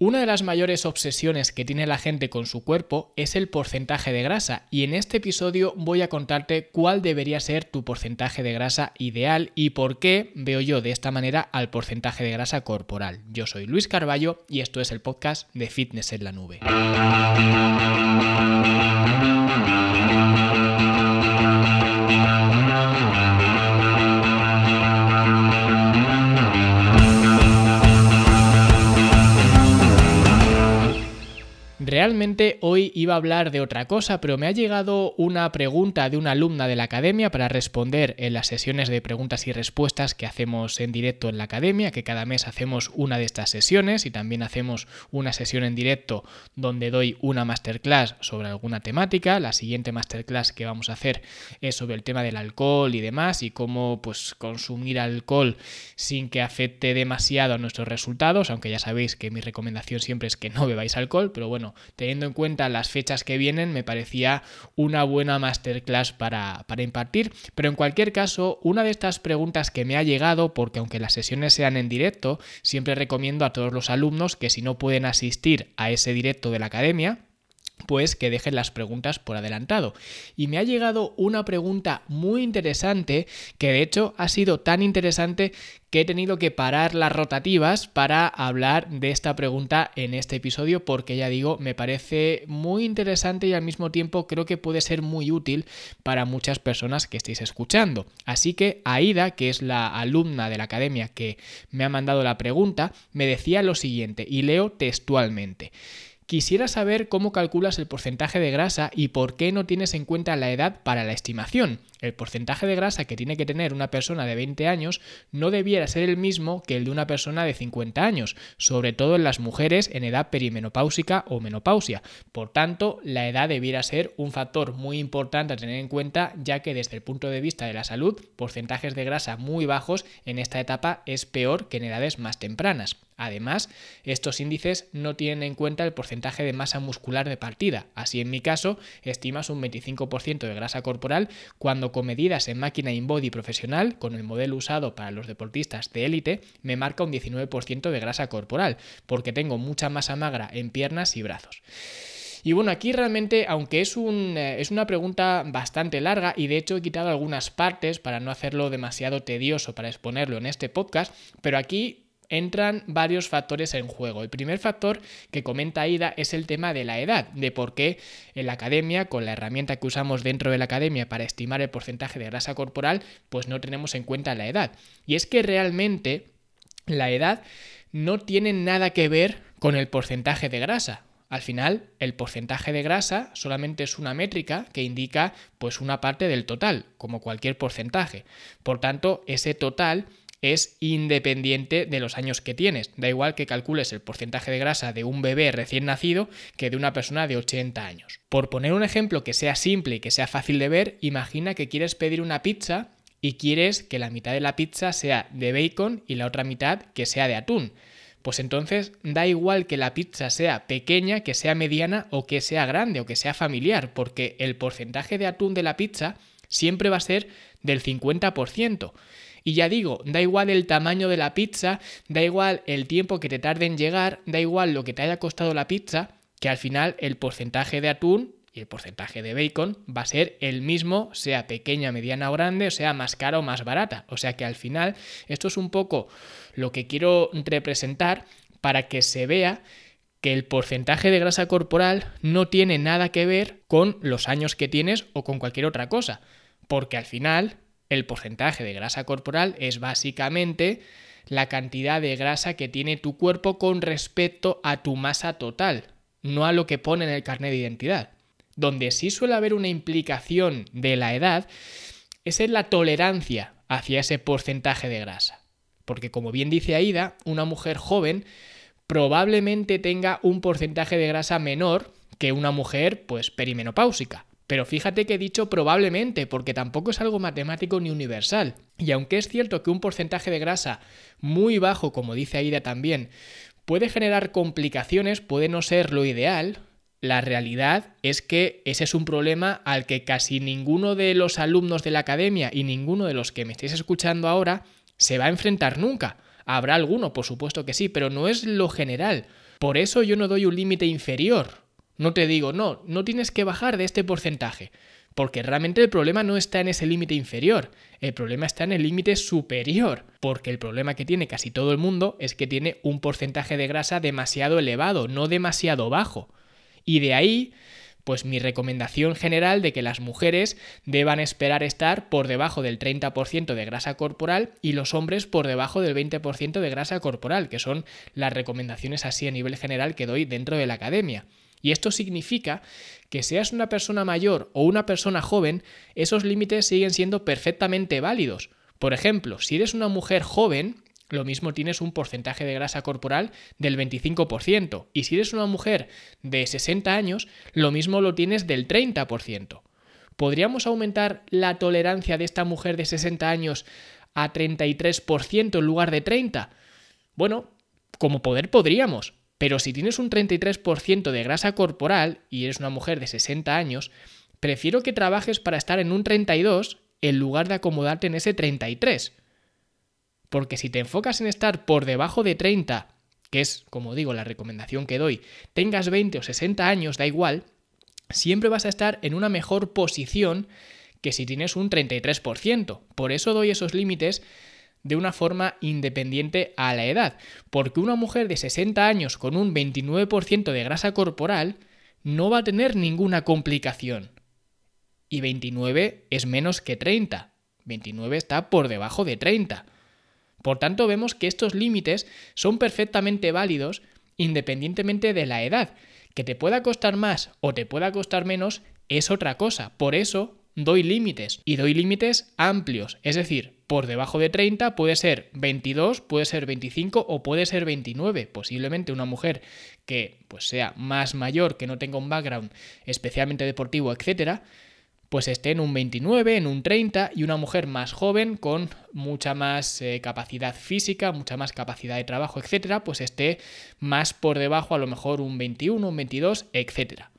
Una de las mayores obsesiones que tiene la gente con su cuerpo es el porcentaje de grasa y en este episodio voy a contarte cuál debería ser tu porcentaje de grasa ideal y por qué veo yo de esta manera al porcentaje de grasa corporal. Yo soy Luis Carballo y esto es el podcast de Fitness en la Nube. Realmente hoy iba a hablar de otra cosa, pero me ha llegado una pregunta de una alumna de la academia para responder en las sesiones de preguntas y respuestas que hacemos en directo en la academia, que cada mes hacemos una de estas sesiones y también hacemos una sesión en directo donde doy una masterclass sobre alguna temática. La siguiente masterclass que vamos a hacer es sobre el tema del alcohol y demás y cómo pues consumir alcohol sin que afecte demasiado a nuestros resultados, aunque ya sabéis que mi recomendación siempre es que no bebáis alcohol, pero bueno, teniendo en cuenta las fechas que vienen, me parecía una buena masterclass para, para impartir. Pero en cualquier caso, una de estas preguntas que me ha llegado, porque aunque las sesiones sean en directo, siempre recomiendo a todos los alumnos que si no pueden asistir a ese directo de la academia, pues que dejen las preguntas por adelantado. Y me ha llegado una pregunta muy interesante, que de hecho ha sido tan interesante que he tenido que parar las rotativas para hablar de esta pregunta en este episodio, porque ya digo, me parece muy interesante y al mismo tiempo creo que puede ser muy útil para muchas personas que estéis escuchando. Así que Aida, que es la alumna de la academia que me ha mandado la pregunta, me decía lo siguiente, y leo textualmente. Quisiera saber cómo calculas el porcentaje de grasa y por qué no tienes en cuenta la edad para la estimación. El porcentaje de grasa que tiene que tener una persona de 20 años no debiera ser el mismo que el de una persona de 50 años, sobre todo en las mujeres en edad perimenopáusica o menopausia. Por tanto, la edad debiera ser un factor muy importante a tener en cuenta, ya que desde el punto de vista de la salud, porcentajes de grasa muy bajos en esta etapa es peor que en edades más tempranas. Además, estos índices no tienen en cuenta el porcentaje de masa muscular de partida. Así, en mi caso, estimas un 25% de grasa corporal cuando con medidas en máquina InBody profesional, con el modelo usado para los deportistas de élite, me marca un 19% de grasa corporal, porque tengo mucha masa magra en piernas y brazos. Y bueno, aquí realmente, aunque es, un, eh, es una pregunta bastante larga y de hecho he quitado algunas partes para no hacerlo demasiado tedioso para exponerlo en este podcast, pero aquí entran varios factores en juego. El primer factor que comenta Aida es el tema de la edad, de por qué en la academia, con la herramienta que usamos dentro de la academia para estimar el porcentaje de grasa corporal, pues no tenemos en cuenta la edad. Y es que realmente la edad no tiene nada que ver con el porcentaje de grasa. Al final, el porcentaje de grasa solamente es una métrica que indica pues una parte del total, como cualquier porcentaje. Por tanto, ese total es independiente de los años que tienes. Da igual que calcules el porcentaje de grasa de un bebé recién nacido que de una persona de 80 años. Por poner un ejemplo que sea simple y que sea fácil de ver, imagina que quieres pedir una pizza y quieres que la mitad de la pizza sea de bacon y la otra mitad que sea de atún. Pues entonces da igual que la pizza sea pequeña, que sea mediana o que sea grande o que sea familiar, porque el porcentaje de atún de la pizza siempre va a ser del 50%. Y ya digo, da igual el tamaño de la pizza, da igual el tiempo que te tarde en llegar, da igual lo que te haya costado la pizza, que al final el porcentaje de atún y el porcentaje de bacon va a ser el mismo, sea pequeña, mediana o grande, o sea más cara o más barata. O sea que al final esto es un poco lo que quiero representar para que se vea que el porcentaje de grasa corporal no tiene nada que ver con los años que tienes o con cualquier otra cosa, porque al final el porcentaje de grasa corporal es básicamente la cantidad de grasa que tiene tu cuerpo con respecto a tu masa total, no a lo que pone en el carnet de identidad. Donde sí suele haber una implicación de la edad es en la tolerancia hacia ese porcentaje de grasa. Porque como bien dice Aida, una mujer joven probablemente tenga un porcentaje de grasa menor que una mujer pues perimenopáusica. Pero fíjate que he dicho probablemente, porque tampoco es algo matemático ni universal. Y aunque es cierto que un porcentaje de grasa muy bajo, como dice Aida también, puede generar complicaciones, puede no ser lo ideal, la realidad es que ese es un problema al que casi ninguno de los alumnos de la academia y ninguno de los que me estéis escuchando ahora se va a enfrentar nunca. Habrá alguno, por supuesto que sí, pero no es lo general. Por eso yo no doy un límite inferior. No te digo, no, no tienes que bajar de este porcentaje. Porque realmente el problema no está en ese límite inferior, el problema está en el límite superior, porque el problema que tiene casi todo el mundo es que tiene un porcentaje de grasa demasiado elevado, no demasiado bajo. Y de ahí pues mi recomendación general de que las mujeres deban esperar estar por debajo del 30% de grasa corporal y los hombres por debajo del 20% de grasa corporal, que son las recomendaciones así a nivel general que doy dentro de la academia. Y esto significa que seas una persona mayor o una persona joven, esos límites siguen siendo perfectamente válidos. Por ejemplo, si eres una mujer joven, lo mismo tienes un porcentaje de grasa corporal del 25%. Y si eres una mujer de 60 años, lo mismo lo tienes del 30%. ¿Podríamos aumentar la tolerancia de esta mujer de 60 años a 33% en lugar de 30%? Bueno, como poder podríamos, pero si tienes un 33% de grasa corporal y eres una mujer de 60 años, prefiero que trabajes para estar en un 32 en lugar de acomodarte en ese 33. Porque si te enfocas en estar por debajo de 30, que es, como digo, la recomendación que doy, tengas 20 o 60 años, da igual, siempre vas a estar en una mejor posición que si tienes un 33%. Por eso doy esos límites de una forma independiente a la edad, porque una mujer de 60 años con un 29% de grasa corporal no va a tener ninguna complicación. Y 29 es menos que 30. 29 está por debajo de 30. Por tanto, vemos que estos límites son perfectamente válidos independientemente de la edad. Que te pueda costar más o te pueda costar menos es otra cosa. Por eso doy límites y doy límites amplios. Es decir, por debajo de 30 puede ser 22, puede ser 25 o puede ser 29. Posiblemente una mujer que pues sea más mayor, que no tenga un background especialmente deportivo, etcétera, pues esté en un 29, en un 30 y una mujer más joven con mucha más eh, capacidad física, mucha más capacidad de trabajo, etcétera, pues esté más por debajo, a lo mejor un 21, un 22, etcétera.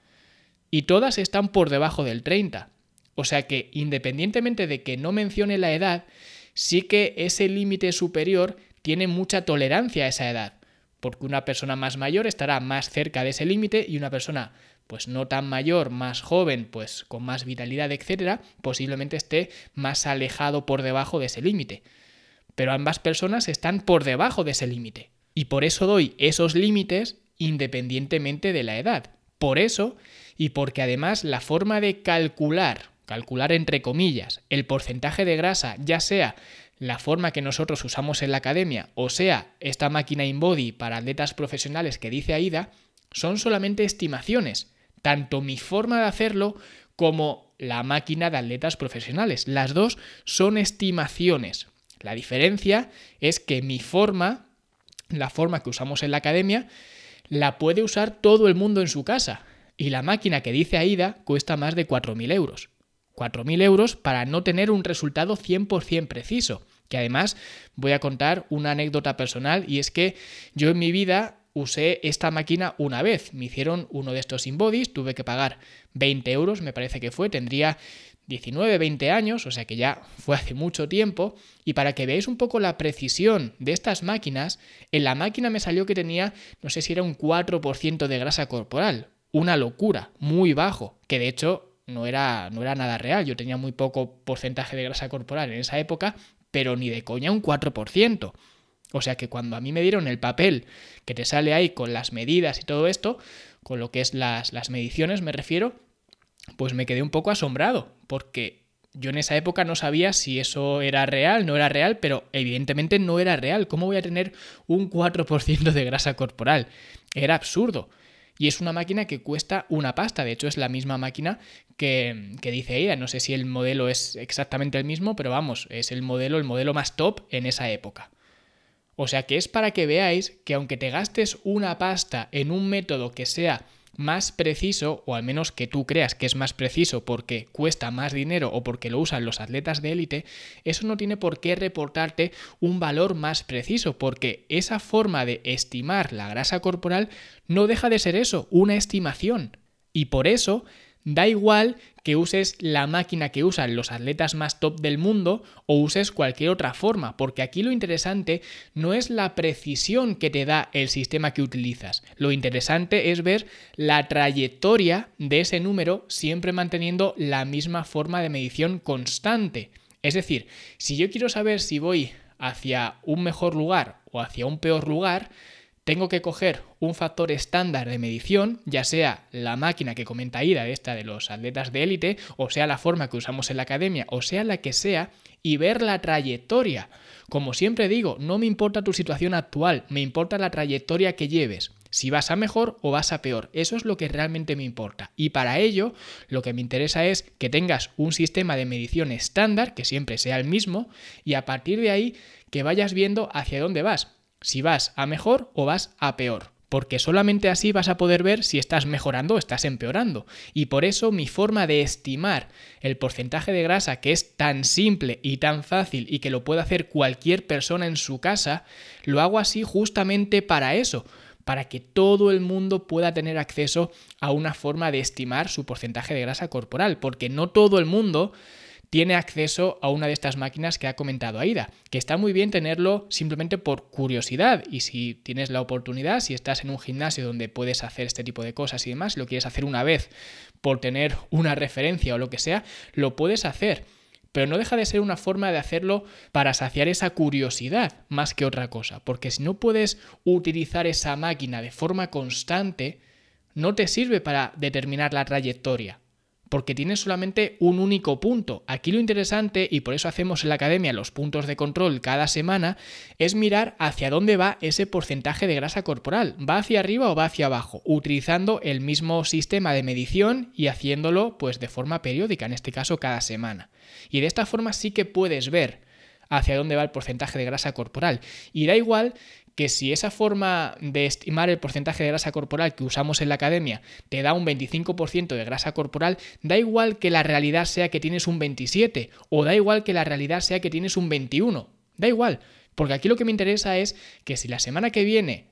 Y todas están por debajo del 30. O sea que independientemente de que no mencione la edad, sí que ese límite superior tiene mucha tolerancia a esa edad, porque una persona más mayor estará más cerca de ese límite y una persona pues no tan mayor, más joven, pues con más vitalidad, etcétera, posiblemente esté más alejado por debajo de ese límite. Pero ambas personas están por debajo de ese límite. Y por eso doy esos límites independientemente de la edad. Por eso, y porque además la forma de calcular, calcular entre comillas, el porcentaje de grasa, ya sea la forma que nosotros usamos en la academia, o sea, esta máquina InBody para atletas profesionales que dice AIDA, son solamente estimaciones tanto mi forma de hacerlo como la máquina de atletas profesionales. Las dos son estimaciones. La diferencia es que mi forma, la forma que usamos en la academia, la puede usar todo el mundo en su casa. Y la máquina que dice AIDA cuesta más de 4.000 euros. 4.000 euros para no tener un resultado 100% preciso. Que además voy a contar una anécdota personal y es que yo en mi vida usé esta máquina una vez. Me hicieron uno de estos inbodies, tuve que pagar 20 euros, me parece que fue, tendría 19, 20 años, o sea que ya fue hace mucho tiempo, y para que veáis un poco la precisión de estas máquinas, en la máquina me salió que tenía, no sé si era un 4% de grasa corporal, una locura, muy bajo, que de hecho no era, no era nada real, yo tenía muy poco porcentaje de grasa corporal en esa época, pero ni de coña un 4%. O sea que cuando a mí me dieron el papel que te sale ahí con las medidas y todo esto, con lo que es las, las mediciones me refiero, pues me quedé un poco asombrado, porque yo en esa época no sabía si eso era real, no era real, pero evidentemente no era real. ¿Cómo voy a tener un 4% de grasa corporal? Era absurdo. Y es una máquina que cuesta una pasta. De hecho, es la misma máquina que, que, dice ella. No sé si el modelo es exactamente el mismo, pero vamos, es el modelo, el modelo más top en esa época. O sea que es para que veáis que aunque te gastes una pasta en un método que sea más preciso, o al menos que tú creas que es más preciso porque cuesta más dinero o porque lo usan los atletas de élite, eso no tiene por qué reportarte un valor más preciso, porque esa forma de estimar la grasa corporal no deja de ser eso, una estimación. Y por eso Da igual que uses la máquina que usan los atletas más top del mundo o uses cualquier otra forma, porque aquí lo interesante no es la precisión que te da el sistema que utilizas, lo interesante es ver la trayectoria de ese número siempre manteniendo la misma forma de medición constante. Es decir, si yo quiero saber si voy hacia un mejor lugar o hacia un peor lugar, tengo que coger un factor estándar de medición, ya sea la máquina que comenta Ida, esta de los atletas de élite, o sea la forma que usamos en la academia, o sea la que sea, y ver la trayectoria. Como siempre digo, no me importa tu situación actual, me importa la trayectoria que lleves. Si vas a mejor o vas a peor. Eso es lo que realmente me importa. Y para ello, lo que me interesa es que tengas un sistema de medición estándar, que siempre sea el mismo, y a partir de ahí que vayas viendo hacia dónde vas si vas a mejor o vas a peor. Porque solamente así vas a poder ver si estás mejorando o estás empeorando. Y por eso mi forma de estimar el porcentaje de grasa, que es tan simple y tan fácil y que lo puede hacer cualquier persona en su casa, lo hago así justamente para eso, para que todo el mundo pueda tener acceso a una forma de estimar su porcentaje de grasa corporal, porque no todo el mundo tiene acceso a una de estas máquinas que ha comentado Aida, que está muy bien tenerlo simplemente por curiosidad. Y si tienes la oportunidad, si estás en un gimnasio donde puedes hacer este tipo de cosas y demás, lo quieres hacer una vez por tener una referencia o lo que sea, lo puedes hacer. Pero no deja de ser una forma de hacerlo para saciar esa curiosidad más que otra cosa, porque si no puedes utilizar esa máquina de forma constante, no te sirve para determinar la trayectoria porque tiene solamente un único punto. Aquí lo interesante, y por eso hacemos en la academia los puntos de control cada semana, es mirar hacia dónde va ese porcentaje de grasa corporal. ¿Va hacia arriba o va hacia abajo? Utilizando el mismo sistema de medición y haciéndolo pues de forma periódica, en este caso cada semana. Y de esta forma sí que puedes ver hacia dónde va el porcentaje de grasa corporal. Y da igual que si esa forma de estimar el porcentaje de grasa corporal que usamos en la academia te da un 25% de grasa corporal, da igual que la realidad sea que tienes un 27 o da igual que la realidad sea que tienes un 21. Da igual, porque aquí lo que me interesa es que si la semana que viene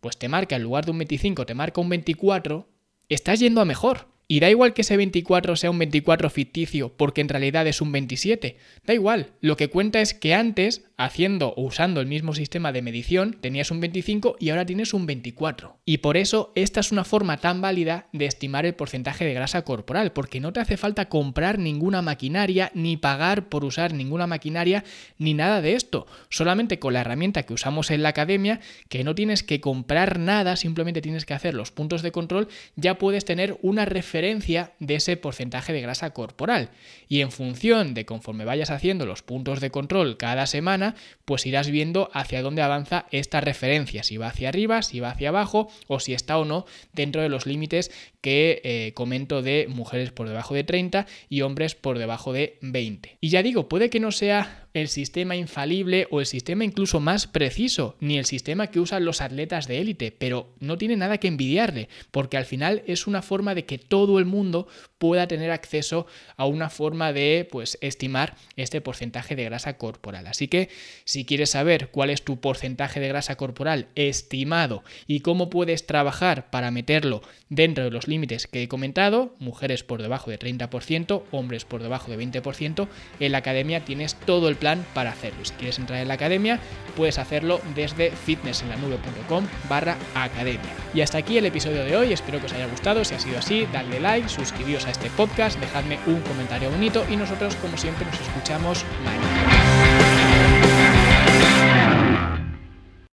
pues te marca en lugar de un 25 te marca un 24, estás yendo a mejor. Y da igual que ese 24 sea un 24 ficticio porque en realidad es un 27. Da igual. Lo que cuenta es que antes, haciendo o usando el mismo sistema de medición, tenías un 25 y ahora tienes un 24. Y por eso esta es una forma tan válida de estimar el porcentaje de grasa corporal, porque no te hace falta comprar ninguna maquinaria ni pagar por usar ninguna maquinaria ni nada de esto. Solamente con la herramienta que usamos en la academia, que no tienes que comprar nada, simplemente tienes que hacer los puntos de control, ya puedes tener una referencia de ese porcentaje de grasa corporal. Y en función de conforme vayas haciendo los puntos de control cada semana, pues irás viendo hacia dónde avanza esta referencia, si va hacia arriba, si va hacia abajo o si está o no dentro de los límites que eh, comento de mujeres por debajo de 30 y hombres por debajo de 20. Y ya digo, puede que no sea el sistema infalible o el sistema incluso más preciso, ni el sistema que usan los atletas de élite, pero no tiene nada que envidiarle, porque al final es una forma de que todo el mundo pueda tener acceso a una forma de pues estimar este porcentaje de grasa corporal. Así que si quieres saber cuál es tu porcentaje de grasa corporal estimado y cómo puedes trabajar para meterlo dentro de los límites que he comentado, mujeres por debajo de 30%, hombres por debajo de 20%, en la academia tienes todo el para hacerlo. Si quieres entrar en la academia, puedes hacerlo desde fitnessenlanube.com barra academia. Y hasta aquí el episodio de hoy, espero que os haya gustado, si ha sido así, dadle like, suscribíos a este podcast, dejadme un comentario bonito y nosotros como siempre nos escuchamos mañana.